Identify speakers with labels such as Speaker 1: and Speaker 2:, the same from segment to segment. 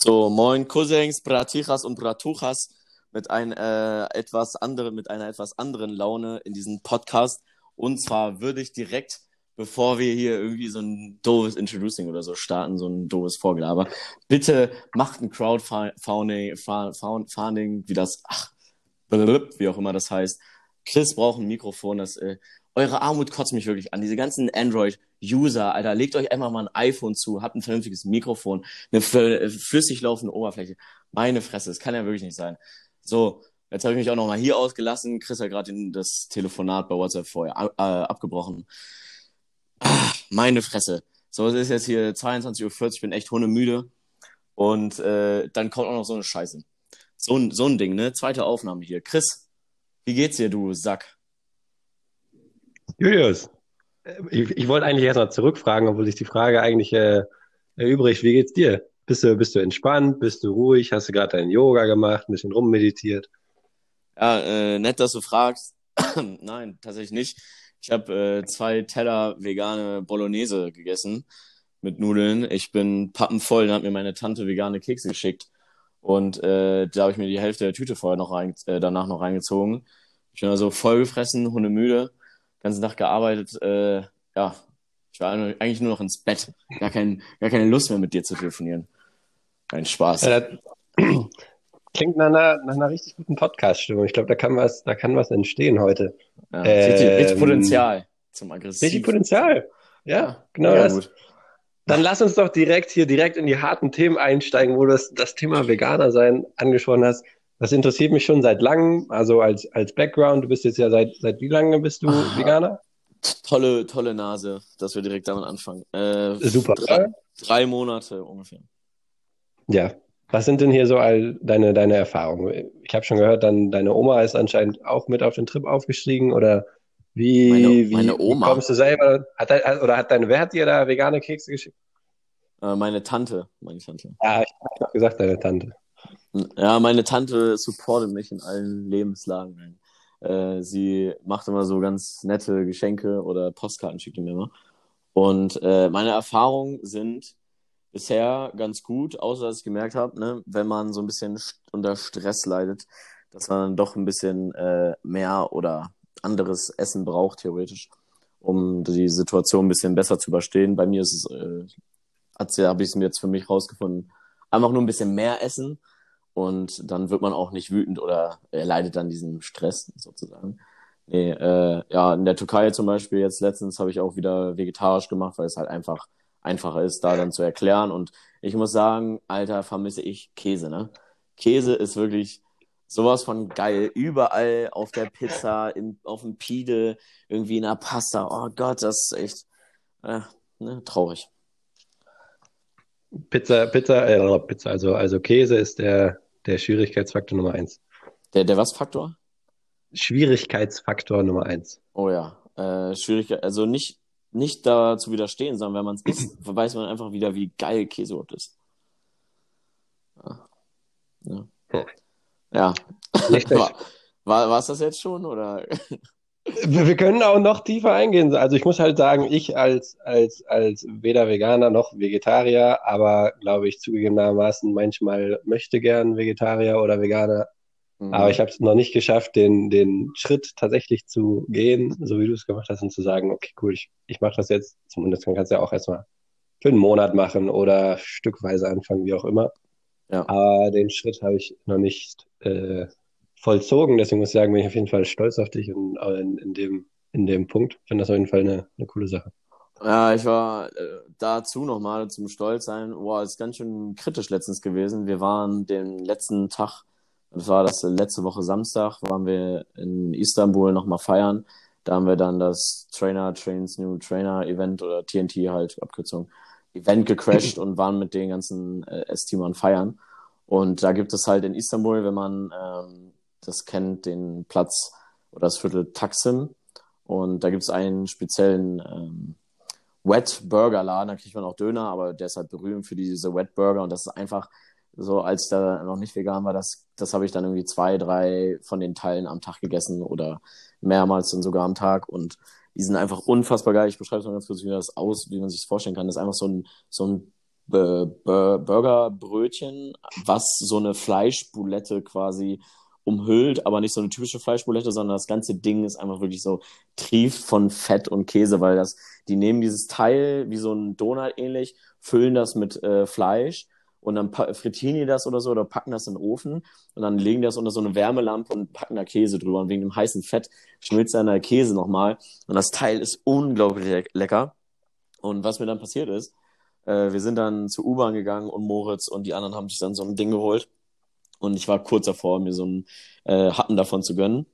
Speaker 1: So, moin Cousins, Bratijas und Bratuchas mit, ein, äh, etwas andere, mit einer etwas anderen Laune in diesem Podcast. Und zwar würde ich direkt, bevor wir hier irgendwie so ein doofes Introducing oder so starten, so ein doofes Vorgelaber, bitte macht ein Crowdfunding, Funding, wie das, ach, wie auch immer das heißt. Chris braucht ein Mikrofon, das, äh, eure Armut kotzt mich wirklich an. Diese ganzen Android-User, Alter, legt euch einfach mal ein iPhone zu, habt ein vernünftiges Mikrofon, eine flüssig laufende Oberfläche. Meine Fresse, das kann ja wirklich nicht sein. So, jetzt habe ich mich auch nochmal hier ausgelassen. Chris hat gerade das Telefonat bei WhatsApp vorher äh, abgebrochen. Ach, meine Fresse. So, es ist jetzt hier 22.40 Uhr, ich bin echt hundemüde. Und äh, dann kommt auch noch so eine Scheiße. So, so ein Ding, ne? Zweite Aufnahme hier. Chris, wie geht's dir, du Sack?
Speaker 2: Julius, ich, ich wollte eigentlich erstmal zurückfragen, obwohl sich die Frage eigentlich äh, erübrigt. Wie geht's dir? Bist du, bist du entspannt? Bist du ruhig? Hast du gerade dein Yoga gemacht, ein bisschen rummeditiert?
Speaker 1: Ja, äh, nett, dass du fragst. Nein, tatsächlich nicht. Ich habe äh, zwei Teller vegane Bolognese gegessen mit Nudeln. Ich bin pappenvoll, dann hat mir meine Tante vegane Kekse geschickt. Und äh, da habe ich mir die Hälfte der Tüte vorher noch rein, äh, danach noch reingezogen. Ich bin also voll gefressen, hundemüde ganzen Tag gearbeitet. Äh, ja, ich war eigentlich nur noch ins Bett. Gar, kein, gar keine Lust mehr mit dir zu telefonieren. Kein Spaß. Ja,
Speaker 2: klingt nach einer, nach einer richtig guten Podcast-Stimmung. Ich glaube, da kann was, da kann was entstehen heute.
Speaker 1: Ja, ähm, richtig, richtig Potenzial zum Aggressiv.
Speaker 2: Richtig Potenzial. Ja, genau ja, das. Gut. Dann lass uns doch direkt hier direkt in die harten Themen einsteigen, wo du das, das Thema Veganer sein angesprochen hast. Das interessiert mich schon seit langem, also als, als Background. Du bist jetzt ja seit, seit wie lange bist du ah, Veganer?
Speaker 1: Tolle, tolle Nase, dass wir direkt damit anfangen.
Speaker 2: Äh, Super.
Speaker 1: Drei, drei, Monate ungefähr.
Speaker 2: Ja. Was sind denn hier so all deine, deine Erfahrungen? Ich habe schon gehört, dann deine Oma ist anscheinend auch mit auf den Trip aufgestiegen oder wie,
Speaker 1: meine,
Speaker 2: wie,
Speaker 1: meine Oma.
Speaker 2: wie kommst du selber? Hat, oder hat deine, wer hat dir da vegane Kekse geschickt?
Speaker 1: Äh, meine Tante, meine Tante.
Speaker 2: Ja, ich habe gesagt, deine Tante.
Speaker 1: Ja, meine Tante supportet mich in allen Lebenslagen. Äh, sie macht immer so ganz nette Geschenke oder Postkarten schickt mir immer. Und äh, meine Erfahrungen sind bisher ganz gut, außer dass ich gemerkt habe, ne, wenn man so ein bisschen unter Stress leidet, dass man dann doch ein bisschen äh, mehr oder anderes Essen braucht, theoretisch, um die Situation ein bisschen besser zu überstehen. Bei mir ist es, äh, habe ich es mir jetzt für mich rausgefunden, einfach nur ein bisschen mehr essen und dann wird man auch nicht wütend oder erleidet dann diesen Stress sozusagen. Nee, äh, ja, in der Türkei zum Beispiel jetzt letztens habe ich auch wieder vegetarisch gemacht, weil es halt einfach einfacher ist, da dann zu erklären. Und ich muss sagen, Alter, vermisse ich Käse, ne? Käse ist wirklich sowas von geil. Überall auf der Pizza, im, auf dem Pide, irgendwie in der Pasta. Oh Gott, das ist echt äh, ne, traurig.
Speaker 2: Pizza, Pizza, äh, Pizza, also, also Käse ist der, der Schwierigkeitsfaktor Nummer eins.
Speaker 1: Der, der was Faktor?
Speaker 2: Schwierigkeitsfaktor Nummer eins.
Speaker 1: Oh ja. Äh, Schwierigkeit, also nicht, nicht da zu widerstehen, sondern wenn man es isst, weiß man einfach wieder, wie geil Käse überhaupt ist. Ja. Ja. Hm. ja. War, war es das jetzt schon, oder?
Speaker 2: Wir können auch noch tiefer eingehen. Also ich muss halt sagen, ich als, als, als weder Veganer noch Vegetarier, aber glaube ich zugegebenermaßen manchmal möchte gern Vegetarier oder Veganer. Mhm. Aber ich habe es noch nicht geschafft, den, den Schritt tatsächlich zu gehen, so wie du es gemacht hast, und zu sagen, okay, cool, ich, ich mache das jetzt. Zumindest man kann es ja auch erstmal für einen Monat machen oder stückweise anfangen, wie auch immer. Ja. Aber den Schritt habe ich noch nicht äh, vollzogen. Deswegen muss ich sagen, bin ich auf jeden Fall stolz auf dich in, in, in dem, in dem Punkt. Ich finde das auf jeden Fall eine, eine coole Sache.
Speaker 1: Ja, ich war äh, dazu nochmal zum Stolz sein. Boah, ist ganz schön kritisch letztens gewesen. Wir waren den letzten Tag, das war das letzte Woche Samstag, waren wir in Istanbul nochmal feiern. Da haben wir dann das Trainer Trains New Trainer Event oder TNT halt, Abkürzung, Event gecrashed und waren mit den ganzen äh, S-Teamern feiern. Und da gibt es halt in Istanbul, wenn man ähm, das kennt den Platz oder das Viertel Taksim. Und da gibt es einen speziellen ähm, Wet Burger Laden, da kriegt man auch Döner, aber der ist halt berühmt für diese Wet Burger und das ist einfach so, als ich da noch nicht vegan war, das, das habe ich dann irgendwie zwei, drei von den Teilen am Tag gegessen oder mehrmals dann sogar am Tag und die sind einfach unfassbar geil. Ich beschreibe es mal ganz kurz, wie das aus, wie man sich das vorstellen kann. Das ist einfach so ein, so ein Burgerbrötchen, was so eine Fleischboulette quasi umhüllt, aber nicht so eine typische Fleischboulette, sondern das ganze Ding ist einfach wirklich so trieft von Fett und Käse, weil das, die nehmen dieses Teil wie so ein Donut ähnlich, füllen das mit äh, Fleisch und dann frittieren die das oder so oder packen das in den Ofen und dann legen die das unter so eine Wärmelampe und packen da Käse drüber und wegen dem heißen Fett schmilzt dann der Käse nochmal und das Teil ist unglaublich le lecker. Und was mir dann passiert ist, äh, wir sind dann zur U-Bahn gegangen und Moritz und die anderen haben sich dann so ein Ding geholt und ich war kurz davor, mir so einen äh, Happen davon zu gönnen.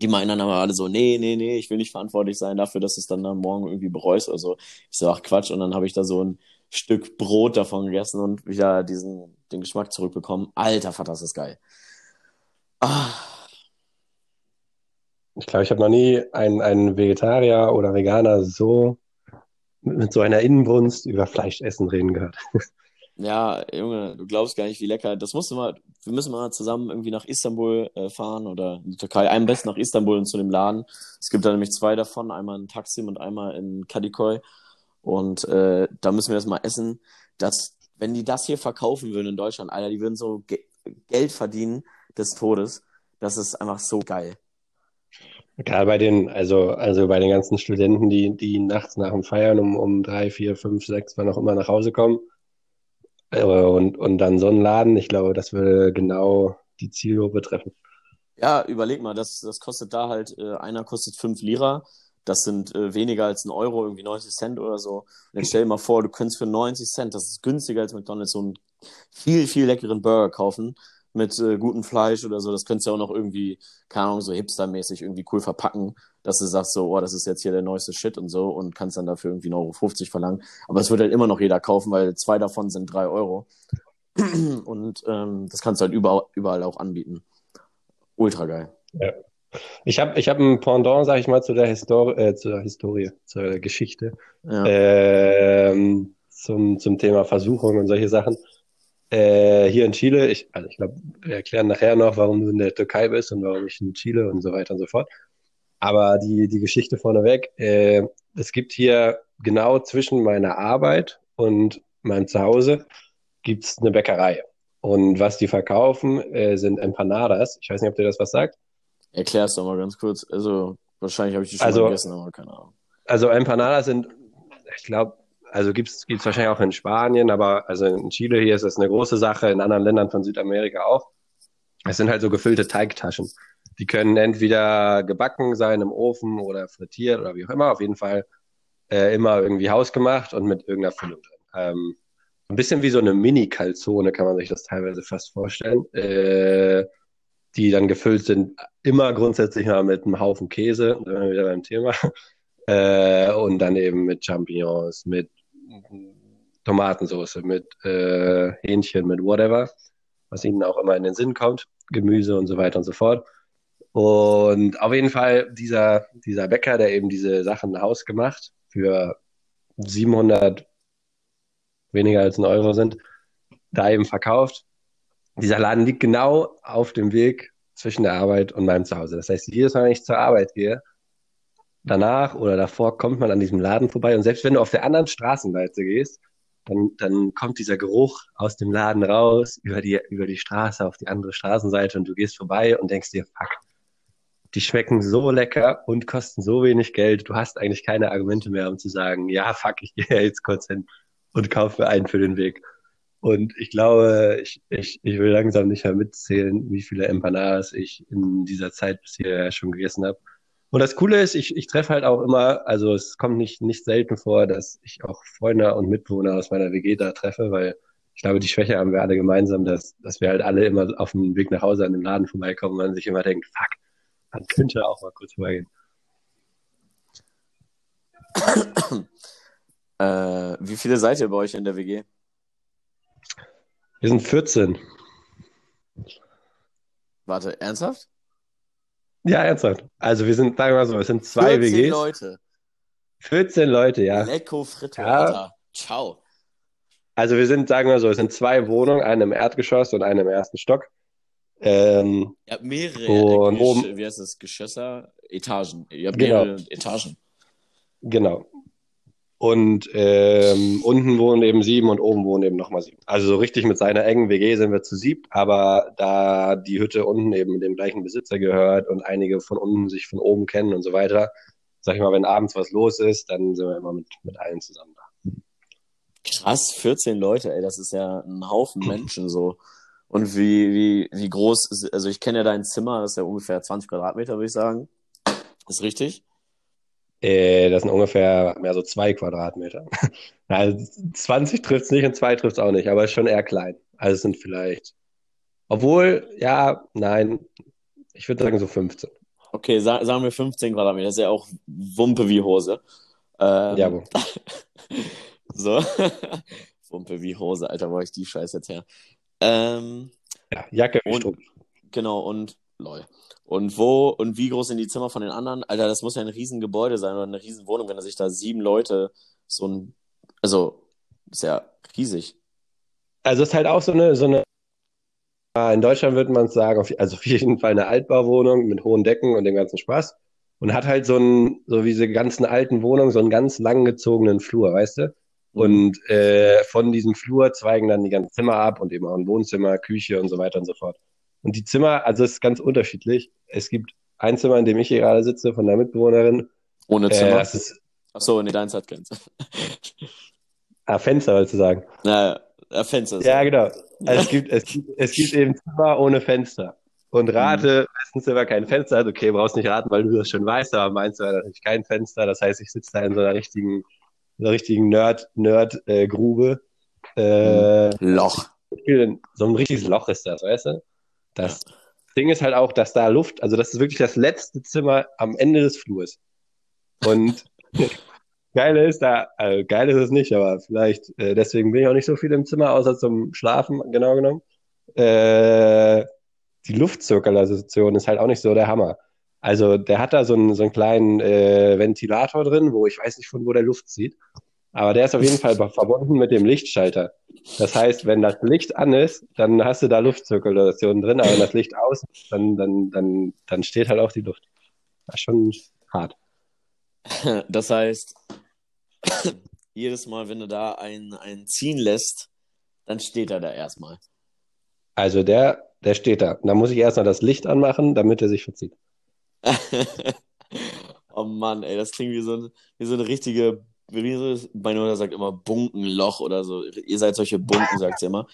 Speaker 1: Die meinen dann aber alle so, nee, nee, nee, ich will nicht verantwortlich sein dafür, dass es dann, dann morgen irgendwie bereust oder so. Ich so, ach Quatsch. Und dann habe ich da so ein Stück Brot davon gegessen und wieder diesen, den Geschmack zurückbekommen. Alter Vater, das ist geil. Ah.
Speaker 2: Ich glaube, ich habe noch nie einen, einen Vegetarier oder Veganer so mit so einer Innenbrunst über Fleischessen reden gehört.
Speaker 1: Ja, Junge, du glaubst gar nicht, wie lecker. Das musst du mal, wir müssen mal zusammen irgendwie nach Istanbul äh, fahren oder in die Türkei. Am besten nach Istanbul und zu dem Laden. Es gibt da nämlich zwei davon, einmal in Taksim und einmal in Kadikoy. Und äh, da müssen wir das mal essen. Das, wenn die das hier verkaufen würden in Deutschland, Alter, die würden so Ge Geld verdienen des Todes. Das ist einfach so geil.
Speaker 2: Gerade bei den, also, also bei den ganzen Studenten, die, die nachts nach dem Feiern um, um drei, vier, fünf, sechs, wann auch immer nach Hause kommen und, und dann so ein Laden, ich glaube, das würde genau die Zielgruppe treffen.
Speaker 1: Ja, überleg mal, das, das kostet da halt, äh, einer kostet fünf Lira, das sind äh, weniger als ein Euro, irgendwie 90 Cent oder so. Und jetzt stell dir mal vor, du könntest für 90 Cent, das ist günstiger als McDonalds, so einen viel, viel leckeren Burger kaufen mit äh, gutem Fleisch oder so. Das könntest du auch noch irgendwie, keine Ahnung, so hipstermäßig irgendwie cool verpacken, dass du sagst so, oh, das ist jetzt hier der neueste Shit und so und kannst dann dafür irgendwie 1,50 Euro verlangen. Aber es wird halt immer noch jeder kaufen, weil zwei davon sind drei Euro. und ähm, das kannst du halt überall, überall auch anbieten. Ultra geil.
Speaker 2: Ja. Ich habe ich hab ein Pendant, sag ich mal, zu der, Histor äh, zur Historie, zur Geschichte, ja. ähm, zum, zum Thema Versuchung und solche Sachen. Äh, hier in Chile, ich, also ich glaube, wir erklären nachher noch, warum du in der Türkei bist und warum ich in Chile und so weiter und so fort. Aber die, die Geschichte vorneweg, äh, es gibt hier genau zwischen meiner Arbeit und meinem Zuhause gibt's eine Bäckerei. Und was die verkaufen, äh, sind Empanadas. Ich weiß nicht, ob dir das was sagt.
Speaker 1: Erklär's doch mal ganz kurz. Also, wahrscheinlich habe ich die schon
Speaker 2: also,
Speaker 1: mal gegessen, aber keine Ahnung.
Speaker 2: Also, Empanadas sind, ich glaube, also gibt's gibt's wahrscheinlich auch in Spanien, aber also in Chile hier ist das eine große Sache, in anderen Ländern von Südamerika auch. Es sind halt so gefüllte Teigtaschen. Die können entweder gebacken sein im Ofen oder frittiert oder wie auch immer. Auf jeden Fall äh, immer irgendwie hausgemacht und mit irgendeiner Füllung drin. Ähm, ein bisschen wie so eine Mini-Kalzone kann man sich das teilweise fast vorstellen. Äh, die dann gefüllt sind, immer grundsätzlich mal mit einem Haufen Käse, wieder beim Thema. Äh, und dann eben mit Champignons, mit Tomatensauce, mit äh, Hähnchen, mit whatever, was ihnen auch immer in den Sinn kommt, Gemüse und so weiter und so fort. Und auf jeden Fall dieser, dieser Bäcker, der eben diese Sachen hausgemacht für 700 weniger als ein Euro sind, da eben verkauft. Dieser Laden liegt genau auf dem Weg zwischen der Arbeit und meinem Zuhause. Das heißt, jedes Mal, wenn ich zur Arbeit gehe, danach oder davor kommt man an diesem Laden vorbei und selbst wenn du auf der anderen Straßenseite gehst, dann, dann kommt dieser Geruch aus dem Laden raus, über die, über die Straße auf die andere Straßenseite und du gehst vorbei und denkst dir, fuck, die schmecken so lecker und kosten so wenig Geld. Du hast eigentlich keine Argumente mehr, um zu sagen, ja, fuck, ich gehe jetzt kurz hin und kaufe einen für den Weg. Und ich glaube, ich, ich, ich will langsam nicht mehr mitzählen, wie viele Empanadas ich in dieser Zeit bisher schon gegessen habe. Und das Coole ist, ich, ich treffe halt auch immer, also es kommt nicht, nicht selten vor, dass ich auch Freunde und Mitbewohner aus meiner WG da treffe, weil ich glaube, die Schwäche haben wir alle gemeinsam, dass, dass wir halt alle immer auf dem Weg nach Hause an dem Laden vorbeikommen und man sich immer denkt, fuck, man könnte auch mal kurz vorbeigehen.
Speaker 1: äh, wie viele seid ihr bei euch in der WG?
Speaker 2: Wir sind 14.
Speaker 1: Warte, ernsthaft?
Speaker 2: Ja, ernsthaft. Also wir sind, sagen wir mal so, es sind zwei 14 WGs.
Speaker 1: Leute.
Speaker 2: 14 Leute, ja.
Speaker 1: Lecco Fritto, ja. Alter. Ciao.
Speaker 2: Also wir sind, sagen wir mal so, es sind zwei Wohnungen, eine im Erdgeschoss und eine im ersten Stock. Ähm,
Speaker 1: Ihr habt mehrere, und oben, wie heißt das, Geschösser, Etagen. Ihr habt mehrere genau. Etagen.
Speaker 2: Genau. Und ähm, unten wohnen eben sieben und oben wohnen eben nochmal sieben. Also so richtig mit seiner engen WG sind wir zu sieben, aber da die Hütte unten eben dem gleichen Besitzer gehört und einige von unten sich von oben kennen und so weiter, sag ich mal, wenn abends was los ist, dann sind wir immer mit, mit allen zusammen da.
Speaker 1: Krass, 14 Leute, ey, das ist ja ein Haufen Menschen so. Und wie, wie, wie groß ist, also ich kenne ja dein Zimmer, das ist ja ungefähr 20 Quadratmeter, würde ich sagen. Ist richtig?
Speaker 2: Äh, das sind ungefähr mehr so zwei Quadratmeter. also 20 trifft es nicht und zwei trifft es auch nicht, aber ist schon eher klein. Also es sind vielleicht, obwohl, ja, nein, ich würde sagen so 15.
Speaker 1: Okay, sa sagen wir 15 Quadratmeter, das ist ja auch Wumpe wie Hose. Ähm,
Speaker 2: Ja, wo?
Speaker 1: so. Wumpe wie Hose, Alter, wo ich die Scheiße jetzt her? Ähm,
Speaker 2: Ja, Jacke wie Strumpf.
Speaker 1: genau, und lol. Und wo und wie groß sind die Zimmer von den anderen? Alter, das muss ja ein Riesengebäude sein oder eine Riesenwohnung, wenn da sich da sieben Leute so ein, also, ist ja riesig.
Speaker 2: Also es ist halt auch so eine, so eine, in Deutschland würde man sagen, auf, also auf jeden Fall eine Altbauwohnung mit hohen Decken und dem ganzen Spaß. Und hat halt so einen, so wie diese ganzen alten Wohnungen, so einen ganz langgezogenen Flur, weißt du? Und äh, von diesem Flur zweigen dann die ganzen Zimmer ab und eben auch ein Wohnzimmer, Küche und so weiter und so fort. Und die Zimmer, also es ist ganz unterschiedlich. Es gibt ein Zimmer, in dem ich hier gerade sitze, von der Mitbewohnerin.
Speaker 1: Ohne
Speaker 2: Äh,
Speaker 1: Zimmer.
Speaker 2: das ist
Speaker 1: Ach so, nee, deins hat keins.
Speaker 2: ah, Fenster, wolltest du sagen.
Speaker 1: naja, äh, Fenster.
Speaker 2: Ja, genau. Also es gibt, es gibt, es gibt eben Zimmer ohne Fenster. Und rate, wessen Zimmer kein Fenster hat. Okay, brauchst nicht raten, weil du das schon weißt, aber meins war natürlich kein Fenster. Das heißt, ich sitze da in so einer richtigen, so einer richtigen Nerd, Nerd, äh, Grube. Äh,
Speaker 1: Loch.
Speaker 2: so ein richtiges Loch ist das, weißt du? Das Ding ist halt auch, dass da Luft, also das ist wirklich das letzte Zimmer am Ende des Flurs. Und geile ist da, also geil ist es nicht, aber vielleicht, äh, deswegen bin ich auch nicht so viel im Zimmer, außer zum Schlafen, genau genommen. Äh, die Luftzirkulation ist halt auch nicht so der Hammer. Also der hat da so einen, so einen kleinen äh, Ventilator drin, wo ich weiß nicht von wo der Luft zieht. Aber der ist auf jeden Fall verbunden mit dem Lichtschalter. Das heißt, wenn das Licht an ist, dann hast du da Luftzirkulation drin, aber wenn das Licht aus ist, dann, dann, dann, dann steht halt auch die Luft. Das ist schon hart.
Speaker 1: Das heißt, jedes Mal, wenn du da einen, einen ziehen lässt, dann steht er da erstmal.
Speaker 2: Also der, der steht da. Da muss ich erst noch das Licht anmachen, damit er sich verzieht.
Speaker 1: Oh Mann, ey, das klingt wie so, ein, wie so eine richtige, meine Mutter sagt immer Bunkenloch oder so. Ihr seid solche Bunken, sagt sie immer.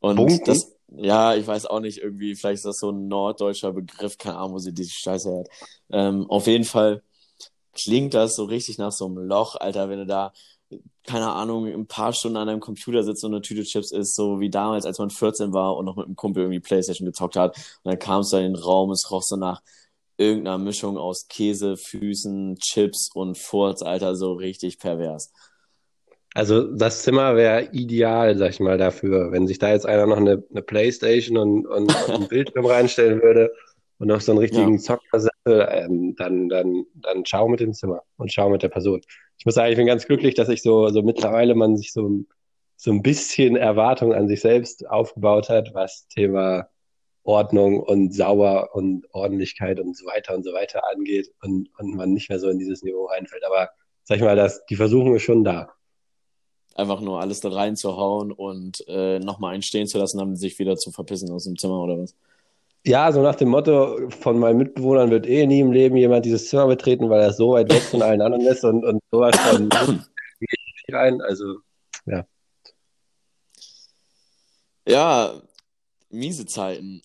Speaker 1: Und
Speaker 2: Bunken?
Speaker 1: das, ja, ich weiß auch nicht, irgendwie, vielleicht ist das so ein norddeutscher Begriff, keine Ahnung, wo sie diese Scheiße hat. Ähm, auf jeden Fall klingt das so richtig nach so einem Loch, Alter, wenn du da, keine Ahnung, ein paar Stunden an deinem Computer sitzt und eine Tüte Chips isst, so wie damals, als man 14 war und noch mit einem Kumpel irgendwie Playstation gezockt hat. Und dann kamst du in den Raum, es roch so nach irgendeiner Mischung aus Käse, Füßen, Chips und Furz, Alter, so richtig pervers.
Speaker 2: Also das Zimmer wäre ideal, sag ich mal, dafür. Wenn sich da jetzt einer noch eine, eine Playstation und, und, einen Bildschirm reinstellen würde und noch so einen richtigen Zockersessel, ähm, dann, dann, dann schau mit dem Zimmer und schau mit der Person. Ich muss sagen, ich bin ganz glücklich, dass ich so, so mittlerweile man sich so, so ein bisschen Erwartung an sich selbst aufgebaut hat, was Thema Ordnung und sauber und Ordentlichkeit und so weiter und so weiter angeht und, und man nicht mehr so in dieses Niveau reinfällt. Aber sag ich mal, das, die Versuchung ist schon da.
Speaker 1: Einfach nur alles da reinzuhauen und äh, nochmal einen stehen zu lassen, damit sich wieder zu verpissen aus dem Zimmer oder was.
Speaker 2: Ja, so nach dem Motto, von meinen Mitbewohnern wird eh nie im Leben jemand dieses Zimmer betreten, weil er so weit weg von allen anderen ist und, und sowas von rein. Also,
Speaker 1: Ja, miese Zeiten.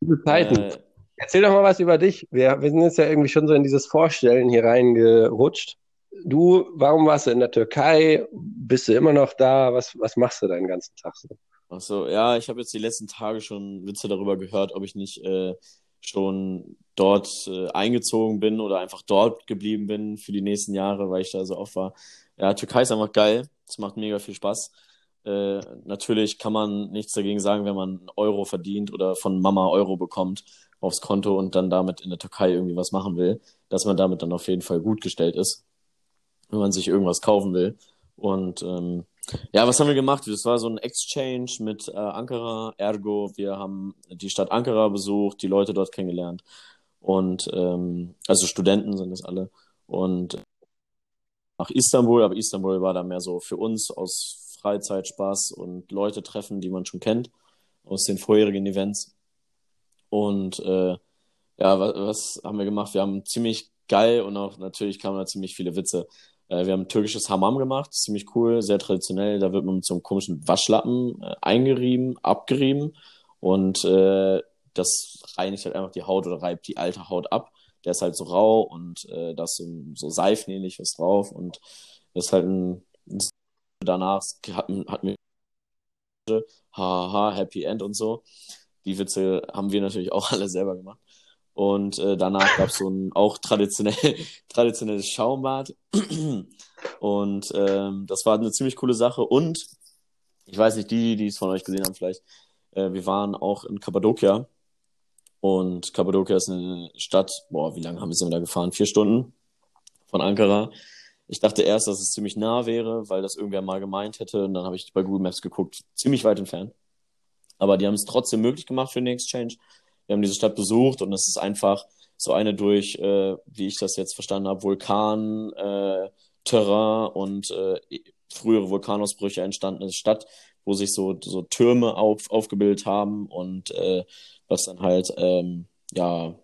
Speaker 2: gute Zeiten.
Speaker 1: Äh,
Speaker 2: Erzähl doch mal was über dich. Wir, wir sind jetzt ja irgendwie schon so in dieses Vorstellen hier reingerutscht. Du, warum warst du in der Türkei? Bist du immer noch da? Was, was machst du deinen ganzen Tag so?
Speaker 1: ach so, ja, ich habe jetzt die letzten Tage schon Witze darüber gehört, ob ich nicht äh, schon dort äh, eingezogen bin oder einfach dort geblieben bin für die nächsten Jahre, weil ich da so oft war. Ja, Türkei ist einfach geil. Es macht mega viel Spaß. Äh, natürlich kann man nichts dagegen sagen, wenn man Euro verdient oder von Mama Euro bekommt aufs Konto und dann damit in der Türkei irgendwie was machen will, dass man damit dann auf jeden Fall gut gestellt ist, wenn man sich irgendwas kaufen will. Und ähm, ja, was haben wir gemacht? Das war so ein Exchange mit äh, Ankara, ergo, wir haben die Stadt Ankara besucht, die Leute dort kennengelernt. Und ähm, also Studenten sind das alle. Und nach Istanbul, aber Istanbul war da mehr so für uns aus Freizeit, Spaß und Leute treffen, die man schon kennt aus den vorherigen Events. Und äh, ja, was, was haben wir gemacht? Wir haben ziemlich geil und auch natürlich kamen da ziemlich viele Witze. Äh, wir haben türkisches Hammam gemacht, ziemlich cool, sehr traditionell. Da wird man mit so einem komischen Waschlappen äh, eingerieben, abgerieben und äh, das reinigt halt einfach die Haut oder reibt die alte Haut ab. Der ist halt so rau und äh, da ist so, so seifenähnlich was drauf und das ist halt ein. Danach hatten, hatten wir haha, Happy End und so. Die Witze haben wir natürlich auch alle selber gemacht. Und äh, danach gab es so ein auch traditionell, traditionelles Schaumbad. Und ähm, das war eine ziemlich coole Sache. Und ich weiß nicht, die, die es von euch gesehen haben, vielleicht, äh, wir waren auch in Kappadokia. Und Kappadokia ist eine Stadt, boah, wie lange haben wir sind da gefahren? Vier Stunden von Ankara. Ich dachte erst, dass es ziemlich nah wäre, weil das irgendwer mal gemeint hätte. Und dann habe ich bei Google Maps geguckt, ziemlich weit entfernt. Aber die haben es trotzdem möglich gemacht für den Exchange. Wir haben diese Stadt besucht und es ist einfach so eine durch, äh, wie ich das jetzt verstanden habe, Vulkan, äh, Terrain und äh, frühere Vulkanausbrüche entstandene Stadt, wo sich so, so Türme auf, aufgebildet haben und äh, was dann halt, ähm, ja,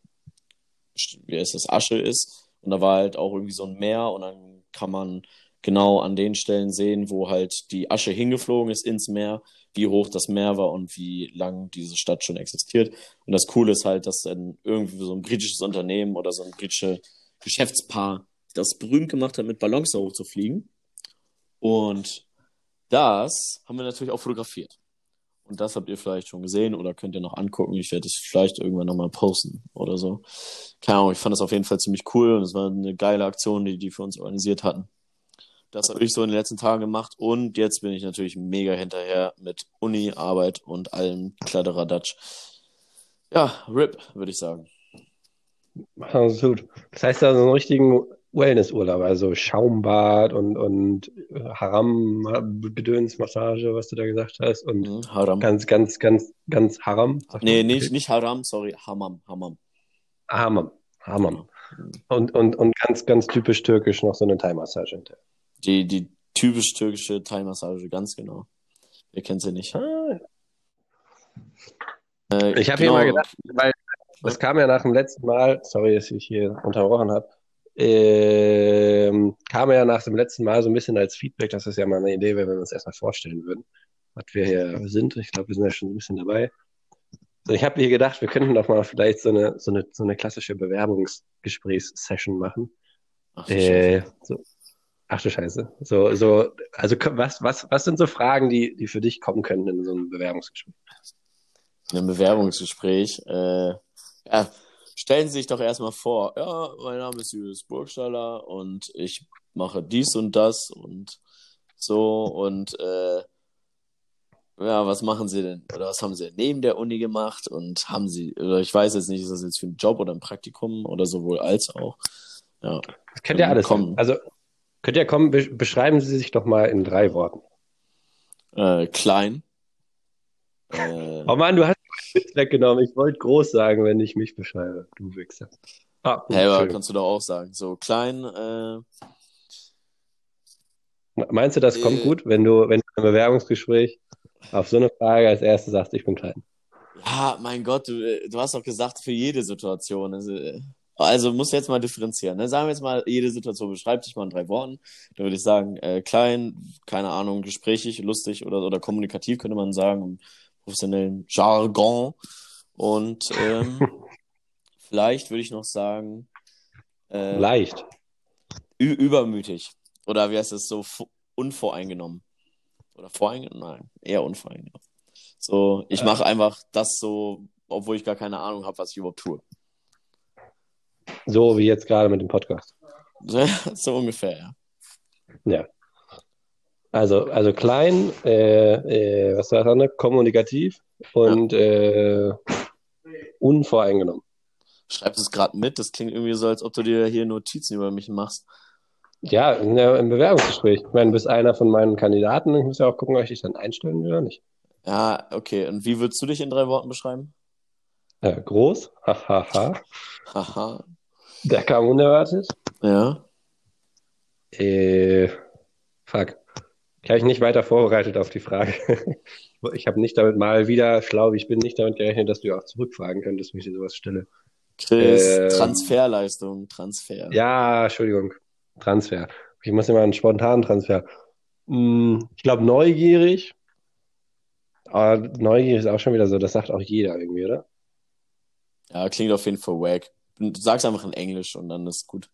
Speaker 1: wie heißt das, Asche ist. Und da war halt auch irgendwie so ein Meer und dann kann man genau an den Stellen sehen, wo halt die Asche hingeflogen ist ins Meer, wie hoch das Meer war und wie lang diese Stadt schon existiert. Und das Coole ist halt, dass dann irgendwie so ein britisches Unternehmen oder so ein britisches Geschäftspaar das berühmt gemacht hat, mit Ballons da hochzufliegen. Und das haben wir natürlich auch fotografiert. Und das habt ihr vielleicht schon gesehen oder könnt ihr noch angucken. Ich werde es vielleicht irgendwann nochmal posten oder so. Keine Ahnung, ich fand das auf jeden Fall ziemlich cool und es war eine geile Aktion, die die für uns organisiert hatten. Das habe ich so in den letzten Tagen gemacht und jetzt bin ich natürlich mega hinterher mit Uni, Arbeit und allem Kladderadatsch. Ja, RIP, würde ich sagen.
Speaker 2: Also gut. Das heißt also einen richtigen Wellnessurlaub, also Schaumbad und, und Haram-Gedönsmassage, was du da gesagt hast. Und mhm, Haram. ganz, ganz, ganz, ganz Haram.
Speaker 1: Nee, nicht, nicht Haram, sorry, Hammam, Hammam.
Speaker 2: Hammam, Hammam. Mhm. Und, und, und ganz, ganz typisch türkisch noch so eine Thai-Massage hinterher.
Speaker 1: Die, die typisch türkische Thai-Massage, ganz genau. Wer kennt sie nicht? Ah.
Speaker 2: Äh, ich habe genau. hier mal gedacht, weil das kam ja nach dem letzten Mal, sorry, dass ich hier unterbrochen habe, ähm, kam ja nach dem letzten Mal so ein bisschen als Feedback, dass das ja mal eine Idee wäre, wenn wir uns erstmal vorstellen würden, was wir hier sind. Ich glaube, wir sind ja schon ein bisschen dabei. Ich habe hier gedacht, wir könnten doch mal vielleicht so eine, so eine, so eine klassische Bewerbungsgesprächssession machen. Ach, äh, so, Ach du Scheiße. So, so, also was, was, was sind so Fragen, die, die für dich kommen können in so einem Bewerbungsgespräch?
Speaker 1: In einem Bewerbungsgespräch, äh, ja, stellen Sie sich doch erstmal vor, ja, mein Name ist Julius Burgstaller und ich mache dies und das und so und äh, ja, was machen Sie denn? Oder was haben Sie neben der Uni gemacht? Und haben Sie, oder ich weiß jetzt nicht, ist das jetzt für einen Job oder ein Praktikum oder sowohl als auch? Ja.
Speaker 2: Das kennt ja alles. Kommen. Also Könnt ihr kommen, be beschreiben Sie sich doch mal in drei Worten.
Speaker 1: Äh, klein.
Speaker 2: Äh, oh Mann, du hast mich weggenommen. Ich wollte groß sagen, wenn ich mich beschreibe. Du Wichser.
Speaker 1: Ah, hey, aber kannst du doch auch sagen. So klein. Äh,
Speaker 2: Meinst du, das äh, kommt gut, wenn du, wenn du im Bewerbungsgespräch auf so eine Frage als erstes sagst, ich bin klein?
Speaker 1: Ja, mein Gott, du, äh, du hast doch gesagt, für jede Situation. Also, äh, also muss jetzt mal differenzieren. Ne? Sagen wir jetzt mal, jede Situation beschreibt sich mal in drei Worten. Dann würde ich sagen, äh, klein, keine Ahnung, gesprächig, lustig oder, oder kommunikativ könnte man sagen, professionellen Jargon. Und ähm, vielleicht würde ich noch sagen.
Speaker 2: Äh, Leicht.
Speaker 1: Übermütig. Oder wie heißt das so? Unvoreingenommen. Oder voreingenommen? Nein, eher unvoreingenommen. So, ich mache einfach das so, obwohl ich gar keine Ahnung habe, was ich überhaupt tue.
Speaker 2: So wie jetzt gerade mit dem Podcast.
Speaker 1: so ungefähr, ja.
Speaker 2: Ja. Also, also klein, äh, äh, was war das andere? Kommunikativ und ja. äh, unvoreingenommen.
Speaker 1: Schreibst du es gerade mit? Das klingt irgendwie so, als ob du dir hier Notizen über mich machst.
Speaker 2: Ja, in im Bewerbungsgespräch. Ich meine, du bist einer von meinen Kandidaten. Ich muss ja auch gucken, ob ich dich dann einstellen will oder nicht.
Speaker 1: Ja, okay. Und wie würdest du dich in drei Worten beschreiben?
Speaker 2: Äh, groß. Hahaha. Haha. Der kam unerwartet.
Speaker 1: Ja.
Speaker 2: Äh, fuck. Ich habe mich nicht weiter vorbereitet auf die Frage. Ich habe nicht damit mal wieder, schlau ich bin, nicht damit gerechnet, dass du auch zurückfragen könntest, wenn ich dir sowas stelle.
Speaker 1: Chris, ähm, Transferleistung, Transfer.
Speaker 2: Ja, Entschuldigung. Transfer. Ich muss immer einen spontanen Transfer. Hm, ich glaube, neugierig. Aber neugierig ist auch schon wieder so, das sagt auch jeder irgendwie, oder?
Speaker 1: Ja, klingt auf jeden Fall wack. Du sagst einfach in Englisch und dann ist gut.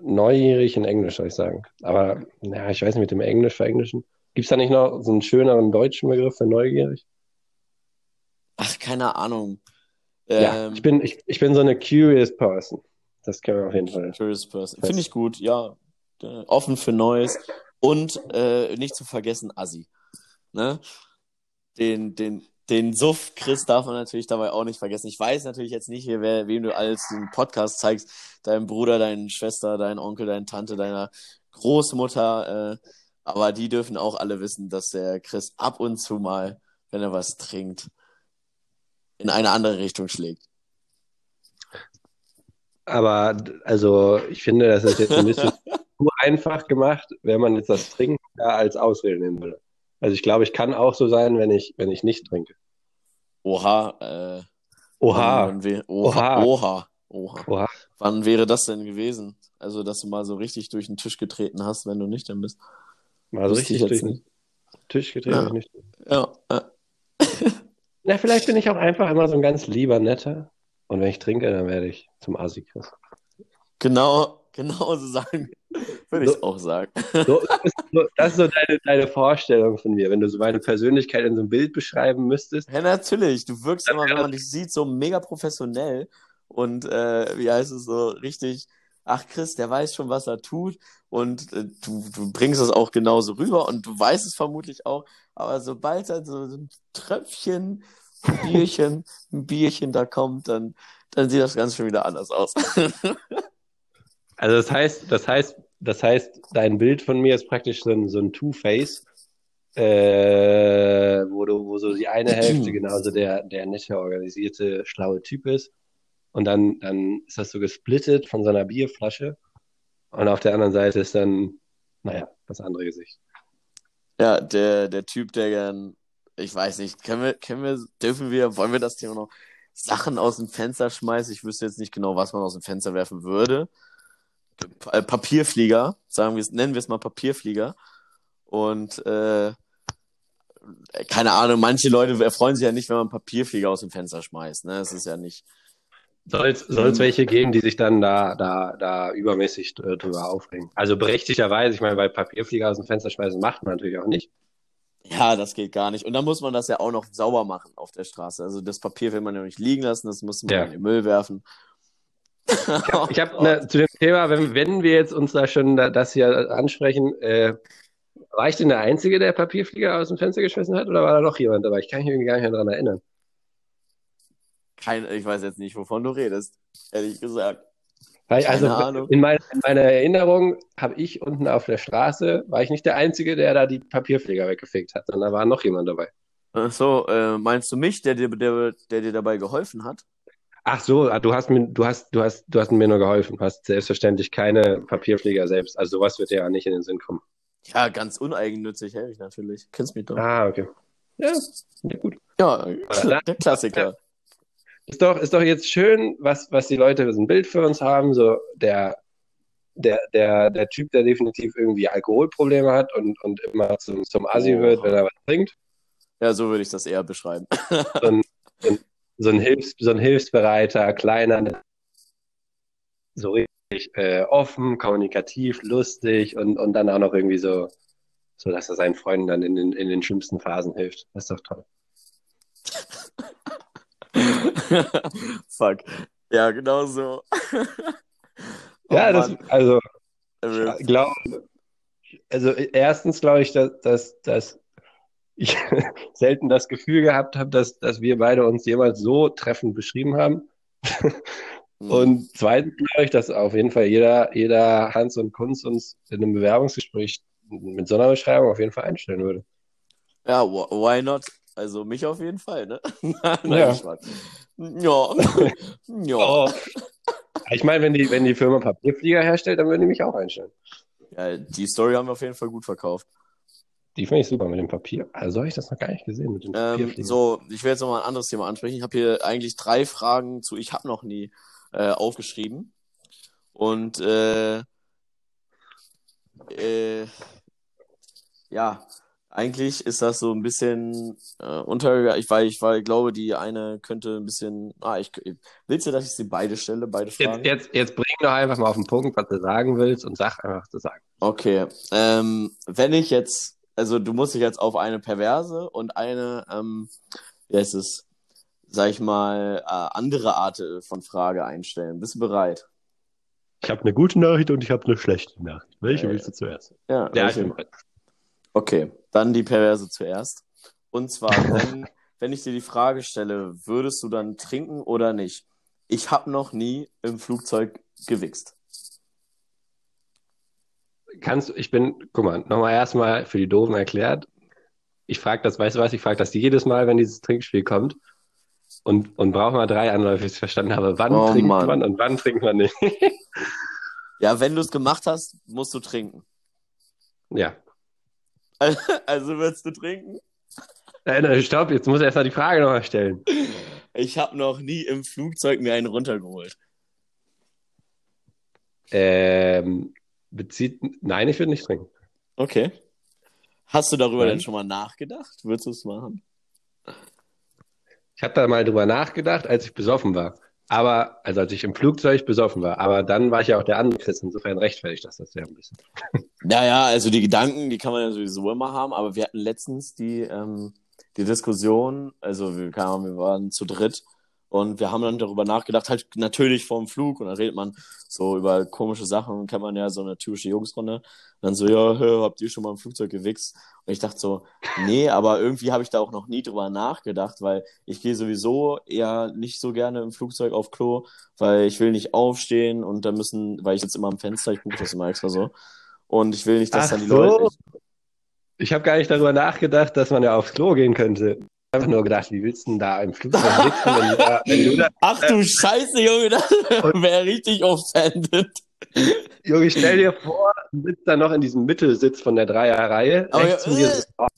Speaker 2: Neugierig in Englisch, soll ich sagen. Aber ja, ich weiß nicht, mit dem Englisch verenglischen. Gibt es da nicht noch so einen schöneren deutschen Begriff für neugierig?
Speaker 1: Ach, keine Ahnung.
Speaker 2: Ja, ähm, ich, bin, ich, ich bin so eine curious person. Das können wir auf jeden Fall.
Speaker 1: Curious person. Finde ich gut, ja. Äh, offen für Neues. Und äh, nicht zu vergessen, Assi. Ne? Den, den, den Suff Chris darf man natürlich dabei auch nicht vergessen. Ich weiß natürlich jetzt nicht, wer, wem du alles den Podcast zeigst. Dein Bruder, deine Schwester, dein Onkel, deine Tante, deiner Großmutter. Äh, aber die dürfen auch alle wissen, dass der Chris ab und zu mal, wenn er was trinkt, in eine andere Richtung schlägt.
Speaker 2: Aber also ich finde, das ist jetzt ein bisschen zu einfach gemacht, wenn man jetzt das Trinken als Ausrede nehmen würde. Also ich glaube, ich kann auch so sein, wenn ich, wenn ich nicht trinke.
Speaker 1: Oha, äh,
Speaker 2: Oha.
Speaker 1: Wann, wann oha. Oha. Oha. Oha. Wann wäre das denn gewesen? Also, dass du mal so richtig durch den Tisch getreten hast, wenn du nicht dann bist.
Speaker 2: Mal so richtig durch den Tisch getreten, ja. nicht.
Speaker 1: Ja.
Speaker 2: Na, vielleicht bin ich auch einfach immer so ein ganz lieber Netter. Und wenn ich trinke, dann werde ich zum Asi Chris.
Speaker 1: Genau, genau so sagen. Würde ich auch sagen.
Speaker 2: So, das ist so deine, deine Vorstellung von mir, wenn du so meine Persönlichkeit in so einem Bild beschreiben müsstest.
Speaker 1: Ja, natürlich. Du wirkst immer, wenn man dich sieht, so mega professionell und äh, wie heißt es so richtig. Ach, Chris, der weiß schon, was er tut und äh, du, du bringst es auch genauso rüber und du weißt es vermutlich auch, aber sobald dann so ein Tröpfchen, ein Bierchen, ein Bierchen da kommt, dann, dann sieht das Ganze schon wieder anders aus.
Speaker 2: also das heißt, das heißt, das heißt, dein Bild von mir ist praktisch so ein, so ein Two-Face, äh, wo, du, wo so die eine Hälfte genauso der, der nette, organisierte, schlaue Typ ist. Und dann, dann ist das so gesplittet von so einer Bierflasche. Und auf der anderen Seite ist dann, naja, das andere Gesicht.
Speaker 1: Ja, der, der Typ, der gern, ich weiß nicht, können wir, können wir, dürfen wir, wollen wir das Thema noch Sachen aus dem Fenster schmeißen? Ich wüsste jetzt nicht genau, was man aus dem Fenster werfen würde. Äh, Papierflieger, sagen wir es, nennen wir es mal Papierflieger. Und äh, keine Ahnung, manche Leute erfreuen sich ja nicht, wenn man Papierflieger aus dem Fenster schmeißt. Ne? Das ist ja nicht.
Speaker 2: Soll es welche geben, die sich dann da, da, da übermäßig äh, drüber aufregen? Also berechtigterweise, ich meine, bei Papierflieger aus dem Fenster schmeißen macht man natürlich auch nicht.
Speaker 1: Ja, das geht gar nicht. Und dann muss man das ja auch noch sauber machen auf der Straße. Also das Papier will man ja nicht liegen lassen, das muss man ja. in den Müll werfen.
Speaker 2: Ich habe hab, ne, zu dem Thema, wenn, wenn wir jetzt uns da schon da, das hier ansprechen, äh, war ich denn der Einzige, der Papierflieger aus dem Fenster geschmissen hat oder war da noch jemand dabei? Ich kann mich irgendwie gar nicht mehr daran erinnern.
Speaker 1: Kein, ich weiß jetzt nicht, wovon du redest, ehrlich gesagt.
Speaker 2: Weil, also Ahnung. in, mein, in meiner Erinnerung habe ich unten auf der Straße, war ich nicht der Einzige, der da die Papierflieger weggefegt hat, sondern da war noch jemand dabei.
Speaker 1: Ach so, äh, meinst du mich, der dir, der, der dir dabei geholfen hat?
Speaker 2: Ach so, ah, du hast mir, du hast, du hast, du hast mir nur geholfen. Du hast selbstverständlich keine Papierflieger selbst. Also sowas wird dir ja nicht in den Sinn kommen.
Speaker 1: Ja, ganz uneigennützig helfe ich natürlich. Kennst mich doch.
Speaker 2: Ah, okay. Ja, ja gut.
Speaker 1: Ja, der Klassiker.
Speaker 2: Ist doch, ist doch jetzt schön, was, was die Leute so ein Bild für uns haben. So der, der, der, der Typ, der definitiv irgendwie Alkoholprobleme hat und, und immer zum, zum Assi oh. wird, wenn er was trinkt.
Speaker 1: Ja, so würde ich das eher beschreiben.
Speaker 2: so, ein, so, ein, Hilfs, so ein hilfsbereiter, kleiner, so richtig äh, offen, kommunikativ, lustig und, und dann auch noch irgendwie so, so dass er seinen Freunden dann in den, in den schlimmsten Phasen hilft. Das ist doch toll.
Speaker 1: Fuck. Ja, genau so.
Speaker 2: ja, oh, das, also, ich glaube, also erstens glaube ich, dass, dass, dass ich selten das Gefühl gehabt habe, dass, dass wir beide uns jemals so treffend beschrieben haben. Mhm. Und zweitens glaube ich, dass auf jeden Fall jeder, jeder Hans und Kunst uns in einem Bewerbungsgespräch mit so einer Beschreibung auf jeden Fall einstellen würde.
Speaker 1: Ja, why not? Also mich auf jeden Fall, ne? Nein, ja. Ja. ja.
Speaker 2: Oh. Ich meine, wenn die, wenn die Firma Papierflieger herstellt, dann würden die mich auch einstellen.
Speaker 1: Ja, die Story haben wir auf jeden Fall gut verkauft.
Speaker 2: Die finde ich super mit dem Papier. Also habe ich das noch gar nicht gesehen mit dem
Speaker 1: Ähm, so, ich will jetzt noch mal ein anderes Thema ansprechen. Ich habe hier eigentlich drei Fragen zu Ich habe noch nie äh, aufgeschrieben. Und äh, äh, ja, eigentlich ist das so ein bisschen äh, unter, ich weil ich weil glaube, die eine könnte ein bisschen. Ah, ich willst du, dass ich sie beide stelle, beide Fragen?
Speaker 2: Jetzt, jetzt, jetzt bring doch einfach mal auf den Punkt, was du sagen willst und sag einfach, was du sagen.
Speaker 1: Okay, ähm, wenn ich jetzt, also du musst dich jetzt auf eine perverse und eine, ähm, wie heißt es, sag ich mal, äh, andere Art äh, von Frage einstellen. Bist du bereit?
Speaker 2: Ich habe eine gute Nachricht und ich habe eine schlechte Nachricht. Welche
Speaker 1: Äh,
Speaker 2: willst du zuerst?
Speaker 1: Ja,
Speaker 2: Ja,
Speaker 1: welche-
Speaker 2: ich bin bereit.
Speaker 1: Okay, dann die Perverse zuerst. Und zwar, wenn, wenn ich dir die Frage stelle, würdest du dann trinken oder nicht? Ich habe noch nie im Flugzeug gewichst.
Speaker 2: Kannst du, ich bin, guck mal, nochmal erstmal für die Doofen erklärt. Ich frage das, weißt du was, ich frage das jedes Mal, wenn dieses Trinkspiel kommt. Und, und brauche mal drei Anläufe, bis ich verstanden habe, wann
Speaker 1: Oh,
Speaker 2: trinkt
Speaker 1: Mann.
Speaker 2: man und wann trinkt man nicht.
Speaker 1: Ja, wenn du es gemacht hast, musst du trinken.
Speaker 2: ja.
Speaker 1: Also würdest du trinken?
Speaker 2: Nein, nein, stopp, jetzt muss ich erst mal die Frage nochmal stellen.
Speaker 1: Ich habe noch nie im Flugzeug mir einen runtergeholt.
Speaker 2: Ähm, bezieht, nein, ich würde nicht trinken.
Speaker 1: Okay. Hast du darüber
Speaker 2: Nein.
Speaker 1: denn schon mal nachgedacht? Würdest du es machen?
Speaker 2: Ich habe da mal drüber nachgedacht, als ich besoffen war. Aber, also als ich im Flugzeug besoffen war. Aber dann war ich ja auch der andere Chris. Insofern rechtfertigt das das ja ein bisschen.
Speaker 1: Naja, also die Gedanken, die kann man ja sowieso immer haben, aber wir hatten letztens die, ähm, die Diskussion, also wir, Ahnung, wir waren zu dritt und wir haben dann darüber nachgedacht, halt natürlich vorm Flug und dann redet man so über komische Sachen, kennt man ja so eine typische Jungsrunde. Und dann so, ja, hä, habt ihr schon mal im Flugzeug gewichst? Und ich dachte so, nee, aber irgendwie habe ich da auch noch nie drüber nachgedacht, weil ich gehe sowieso eher nicht so gerne im Flugzeug auf Klo, weil ich will nicht aufstehen und da müssen, weil ich sitze immer am Fenster, ich buche das immer extra so. Und ich will nicht, dass
Speaker 2: Ach
Speaker 1: dann die
Speaker 2: so.
Speaker 1: Leute.
Speaker 2: Ich habe gar nicht darüber nachgedacht, dass man ja aufs Klo gehen könnte. Ich habe einfach nur gedacht, wie willst du denn da im Flugzeug sitzen, wenn du da, wenn du da
Speaker 1: Ach du Scheiße, Junge, das wäre richtig offended.
Speaker 2: Junge, stell dir vor, du sitzt da noch in diesem Mittelsitz von der Dreierreihe.
Speaker 1: Aber
Speaker 2: Rechts
Speaker 1: ja,
Speaker 2: von dir
Speaker 1: äh.
Speaker 2: ist Oma,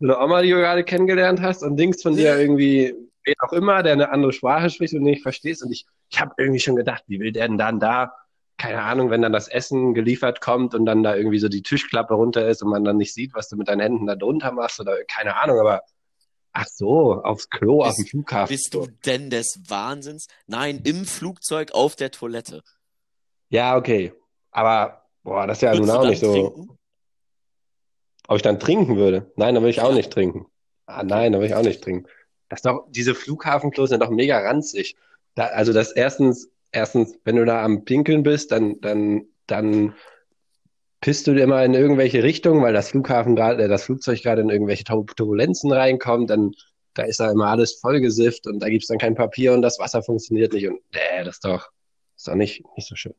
Speaker 2: eine Oma, die du gerade kennengelernt hast, und links von dir irgendwie wen auch immer, der eine andere Sprache spricht und nicht verstehst. Und ich, ich habe irgendwie schon gedacht, wie will der denn dann da, keine Ahnung, wenn dann das Essen geliefert kommt und dann da irgendwie so die Tischklappe runter ist und man dann nicht sieht, was du mit deinen Händen da drunter machst oder keine Ahnung, aber ach so, aufs Klo, auf dem
Speaker 1: Bist-
Speaker 2: Flughafen.
Speaker 1: Bist du denn des Wahnsinns? Nein, im Flugzeug auf der Toilette.
Speaker 2: Ja, okay. Aber, boah, das ist ja nun
Speaker 1: Würdest du
Speaker 2: auch nicht so.
Speaker 1: trinken?
Speaker 2: Ob ich dann trinken würde? Nein, dann würde ich auch
Speaker 1: Ja.
Speaker 2: nicht trinken. Ah, nein, dann würde ich auch nicht trinken. Das ist doch, diese Flughafenklos sind doch mega ranzig. Da, also das erstens, erstens, wenn du da am Pinkeln bist, dann, dann, dann pisst du immer in irgendwelche Richtungen, weil das Flughafen gerade, äh, das Flugzeug gerade in irgendwelche Tur- Turbulenzen reinkommt, dann, da ist da immer alles vollgesifft und da gibt's dann kein Papier und das Wasser funktioniert nicht und, äh, das ist doch, ist doch nicht, nicht so schön.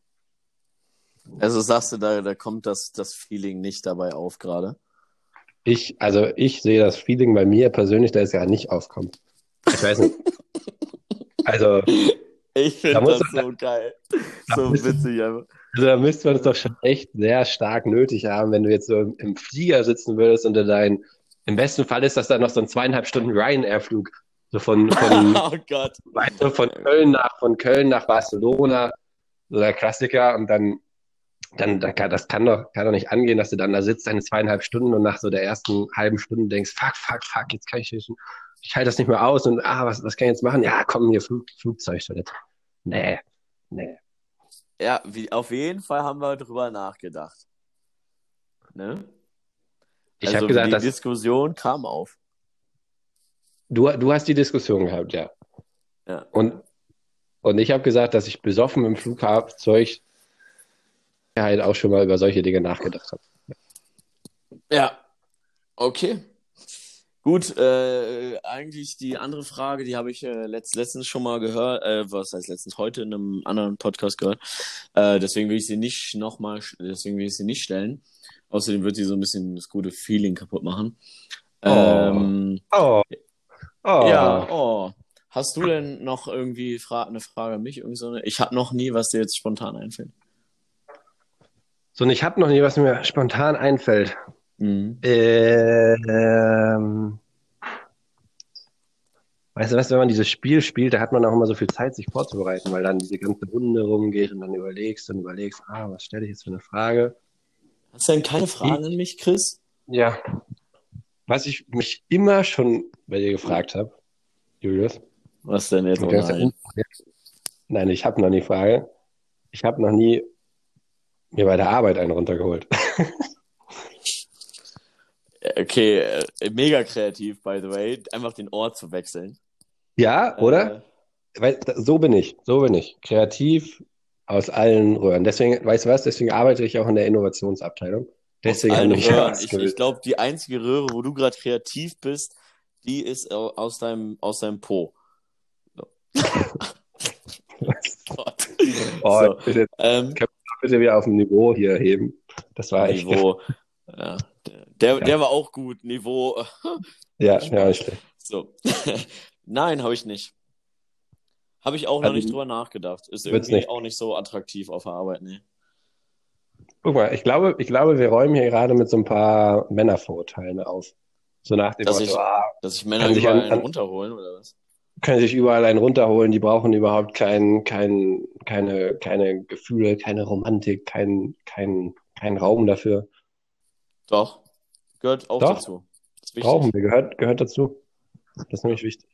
Speaker 1: Also sagst du, da, da kommt das, das Feeling nicht dabei auf gerade.
Speaker 2: Ich, also ich sehe das Feeling bei mir persönlich, dass es ja nicht aufkommt. Ich weiß nicht. Also,
Speaker 1: Ich
Speaker 2: Da
Speaker 1: finde
Speaker 2: muss
Speaker 1: das so geil. So
Speaker 2: müsste-
Speaker 1: witzig einfach.
Speaker 2: Also da müsste man es doch schon echt sehr stark nötig haben, wenn du jetzt so im, im Flieger sitzen würdest und du dein, im besten Fall ist das dann noch so ein zweieinhalb Stunden Ryanair-Flug. So von, von,
Speaker 1: oh Gott.
Speaker 2: weißt du, von Köln nach, von Köln nach Barcelona, so der Klassiker und dann, dann, kann, das kann doch, kann doch nicht angehen, dass du dann da sitzt, deine zweieinhalb Stunden und nach so der ersten halben Stunde denkst, fuck, fuck, fuck, jetzt kann ich schon, ich halte das nicht mehr aus und ah, was, was kann ich jetzt machen? Ja, komm, hier Flug, Flugzeugtoilette. Nee, nee.
Speaker 1: Ja, wie, auf jeden Fall haben wir drüber nachgedacht. Ne?
Speaker 2: Ich
Speaker 1: also
Speaker 2: habe gesagt,
Speaker 1: die Diskussion kam auf.
Speaker 2: du, du hast die Diskussion gehabt, ja.
Speaker 1: Ja.
Speaker 2: Und, und ich habe gesagt, dass ich besoffen im Flugzeug halt auch schon mal über solche Dinge nachgedacht habe.
Speaker 1: Ja. Okay. Gut, äh, eigentlich die andere Frage, die habe ich äh, letzt, letztens schon mal gehört, äh, was heißt letztens heute in einem anderen Podcast gehört. Äh, deswegen will ich sie nicht nochmal, deswegen will ich sie nicht stellen. Außerdem wird sie so ein bisschen das gute Feeling kaputt machen.
Speaker 2: Oh.
Speaker 1: Ähm,
Speaker 2: Oh. Oh.
Speaker 1: Ja, oh. Hast du denn noch irgendwie fra eine Frage an mich? Irgend so eine? Ich habe noch nie, was dir jetzt spontan einfällt.
Speaker 2: So, und ich habe noch nie, was mir spontan einfällt.
Speaker 1: Mhm.
Speaker 2: Ähm, weißt du was, wenn man dieses Spiel spielt, da hat man auch immer so viel Zeit, sich vorzubereiten, weil dann diese ganze Runde rumgeht und dann überlegst und überlegst, ah, was stelle ich jetzt für eine Frage?
Speaker 1: Hast du denn keine Fragen an mich, Chris?
Speaker 2: Ja. Was ich mich immer schon bei dir gefragt habe, Julius.
Speaker 1: Was denn jetzt? Oh
Speaker 2: Okay,
Speaker 1: nein.
Speaker 2: Nein, ich habe noch nie Frage. Ich habe noch nie mir bei der Arbeit einen runtergeholt.
Speaker 1: Okay, äh, mega kreativ, by the way, einfach den Ort zu wechseln.
Speaker 2: Ja, oder?
Speaker 1: Äh,
Speaker 2: Weil, so bin ich, so bin ich. Kreativ aus allen Röhren. Deswegen, weißt du was, deswegen arbeite ich auch in der Innovationsabteilung. Deswegen wir mich
Speaker 1: Röhren. Ich, ich glaube, die einzige Röhre, wo du gerade kreativ bist, die ist au- aus deinem, aus deinem Po. So. Gott.
Speaker 2: Oh,
Speaker 1: so,
Speaker 2: bitte,
Speaker 1: ähm,
Speaker 2: bitte wieder auf dem Niveau hier heben. Das war echt.
Speaker 1: Niveau. Ja, der, der, der war auch gut. Niveau.
Speaker 2: Ja, ja, schlecht.
Speaker 1: So. Nein, habe ich nicht. Habe ich auch noch
Speaker 2: Also,
Speaker 1: nicht drüber nachgedacht. Ist irgendwie
Speaker 2: nicht.
Speaker 1: auch nicht so attraktiv auf der Arbeit, nee.
Speaker 2: Guck mal, ich glaube, ich glaube, wir räumen hier gerade mit so ein paar Männervorurteilen auf. So nach dem
Speaker 1: Dass
Speaker 2: Motto,
Speaker 1: ich-
Speaker 2: ah,
Speaker 1: Dass sich Männer
Speaker 2: sich
Speaker 1: überall
Speaker 2: an-
Speaker 1: einen runterholen, oder was?
Speaker 2: können sich überall einen runterholen, die brauchen überhaupt kein, kein, keine, keine Gefühle, keine Romantik, kein, kein, kein Raum dafür.
Speaker 1: Doch. Gehört auch
Speaker 2: Doch.
Speaker 1: dazu. Das ist wichtig.
Speaker 2: Brauchen wir, gehört, gehört dazu. Das ist nämlich wichtig.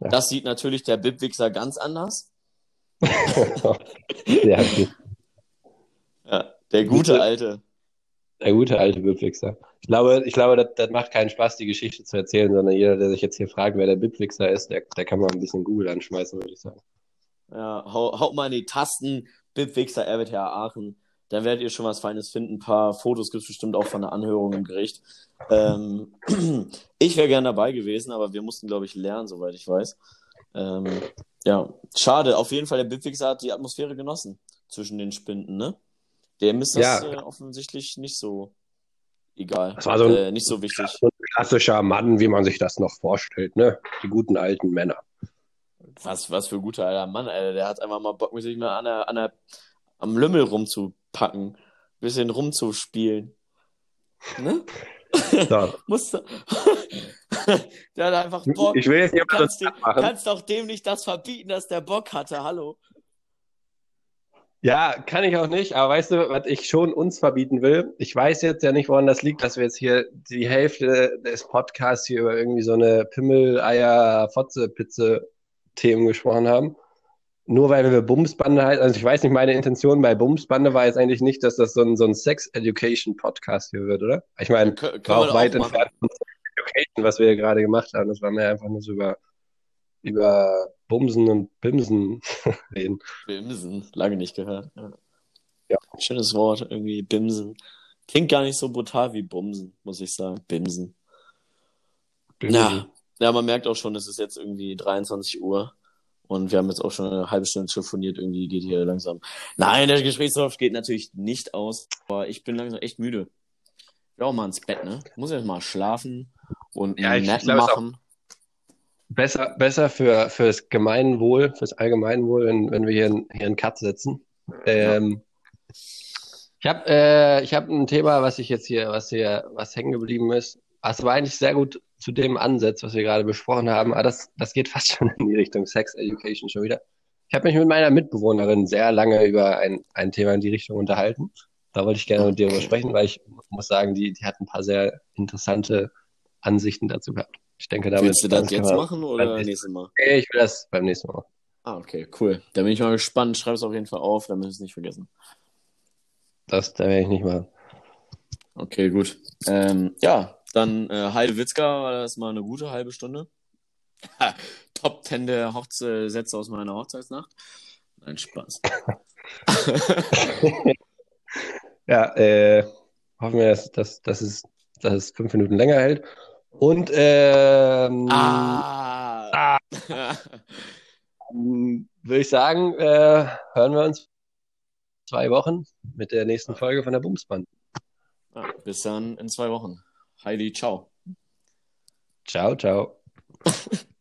Speaker 2: Ja.
Speaker 1: Das sieht natürlich der Bibwichser ganz anders.
Speaker 2: Der, hat-
Speaker 1: Ja, der gute
Speaker 2: Bitte?
Speaker 1: alte.
Speaker 2: der gute alte Bibwixer. Ich glaube, ich glaube, das, das macht keinen Spaß, die Geschichte zu erzählen, sondern jeder, der sich jetzt hier fragt, wer der Bibwixer ist, der, der kann mal ein bisschen Google anschmeißen, würde ich sagen.
Speaker 1: Ja, hau, haut mal in die Tasten. Bibwichser RWTH Aachen. Da werdet ihr schon was Feines finden. Ein paar Fotos gibt es bestimmt auch von der Anhörung im Gericht. Ähm, ich wäre gern dabei gewesen, aber wir mussten, glaube ich, lernen, soweit ich weiß. Ähm, ja, schade. Auf jeden Fall, der Bibwichser hat die Atmosphäre genossen zwischen den Spinden, ne? Dem ist das
Speaker 2: Ja.
Speaker 1: äh, offensichtlich nicht so egal.
Speaker 2: Das war so ein-
Speaker 1: äh, nicht so wichtig.
Speaker 2: So ein klassischer Mann, wie man sich das noch vorstellt, ne? Die guten alten Männer.
Speaker 1: Was, was für ein guter alter Mann, Alter. Der hat einfach mal Bock, mit sich mal an der, an der, am Lümmel rumzupacken. Bisschen rumzuspielen. Ne?
Speaker 2: So.
Speaker 1: Musst du. der hat einfach Bock.
Speaker 2: Ich will jetzt nicht
Speaker 1: kannst, dem, kannst doch dem nicht das verbieten, dass der Bock hatte. Hallo.
Speaker 2: Ja, kann ich auch nicht, aber weißt du, was ich schon uns verbieten will? Ich weiß jetzt ja nicht, woran das liegt, dass wir jetzt hier die Hälfte des Podcasts hier über irgendwie so eine Pimmel, Eier, Fotze, Pizze Themen gesprochen haben. Nur weil wir Bumsbande heißen, also ich weiß nicht, meine Intention bei Bumsbande war jetzt eigentlich nicht, dass das so ein, so ein Sex-Education-Podcast hier wird, oder? Ich meine, war auch weit
Speaker 1: machen.
Speaker 2: entfernt von Sex-Education, was wir hier gerade gemacht haben. Das war mir einfach nur so über, über Bumsen und Bimsen reden.
Speaker 1: Bimsen. Lange nicht gehört. Ja.
Speaker 2: Ja.
Speaker 1: Schönes Wort, irgendwie Bimsen. Klingt gar nicht so brutal wie Bumsen, muss ich sagen. Bimsen. Ja, ja, man merkt auch schon, es ist jetzt irgendwie 23 Uhr und wir haben jetzt auch schon eine halbe Stunde telefoniert. Irgendwie geht hier langsam. Nein, der Gesprächslauf geht natürlich nicht aus, aber ich bin langsam echt müde. Ich will auch mal ins Bett, ne? Muss jetzt mal schlafen und
Speaker 2: Ja, ich glaub,
Speaker 1: machen.
Speaker 2: Besser, besser für, fürs Gemeinwohl, fürs Allgemeinwohl, wenn, wenn wir hier, in- hier einen Cut setzen. Ähm, ich habe äh, ich hab ein Thema, was ich jetzt hier, was hier, was hängen geblieben ist. Es war eigentlich sehr gut zu dem Ansatz, was wir gerade besprochen haben, aber das, das geht fast schon in die Richtung Sex Education schon wieder. Ich habe mich mit meiner Mitbewohnerin sehr lange über ein, ein Thema in die Richtung unterhalten. Da wollte ich gerne mit dir drüber sprechen, weil ich muss sagen, die, die hat ein paar sehr interessante Ansichten dazu gehabt. Ich denke, damit
Speaker 1: Willst du das jetzt machen oder
Speaker 2: beim nächsten-
Speaker 1: nächstes Mal?
Speaker 2: Okay, ich will das beim nächsten Mal.
Speaker 1: Ah, okay, cool. Da bin ich mal gespannt. Schreib es auf jeden Fall auf, damit wir es nicht vergessen.
Speaker 2: Das, da werde ich nicht machen.
Speaker 1: Okay, gut. Ähm, ja, dann äh, Heide Witzka war das mal eine gute halbe Stunde. Top 10 der Hochze Sätze aus meiner Hochzeitsnacht. Nein, Spaß.
Speaker 2: Ja, äh, hoffen wir, dass, dass, dass, es, dass es fünf Minuten länger hält. Und ähm,
Speaker 1: ah!
Speaker 2: ähm, würde ich sagen, äh, hören wir uns zwei Wochen mit der nächsten Folge von der Bumsband.
Speaker 1: ja, bis dann in zwei Wochen. Heidi, ciao.
Speaker 2: Ciao, ciao.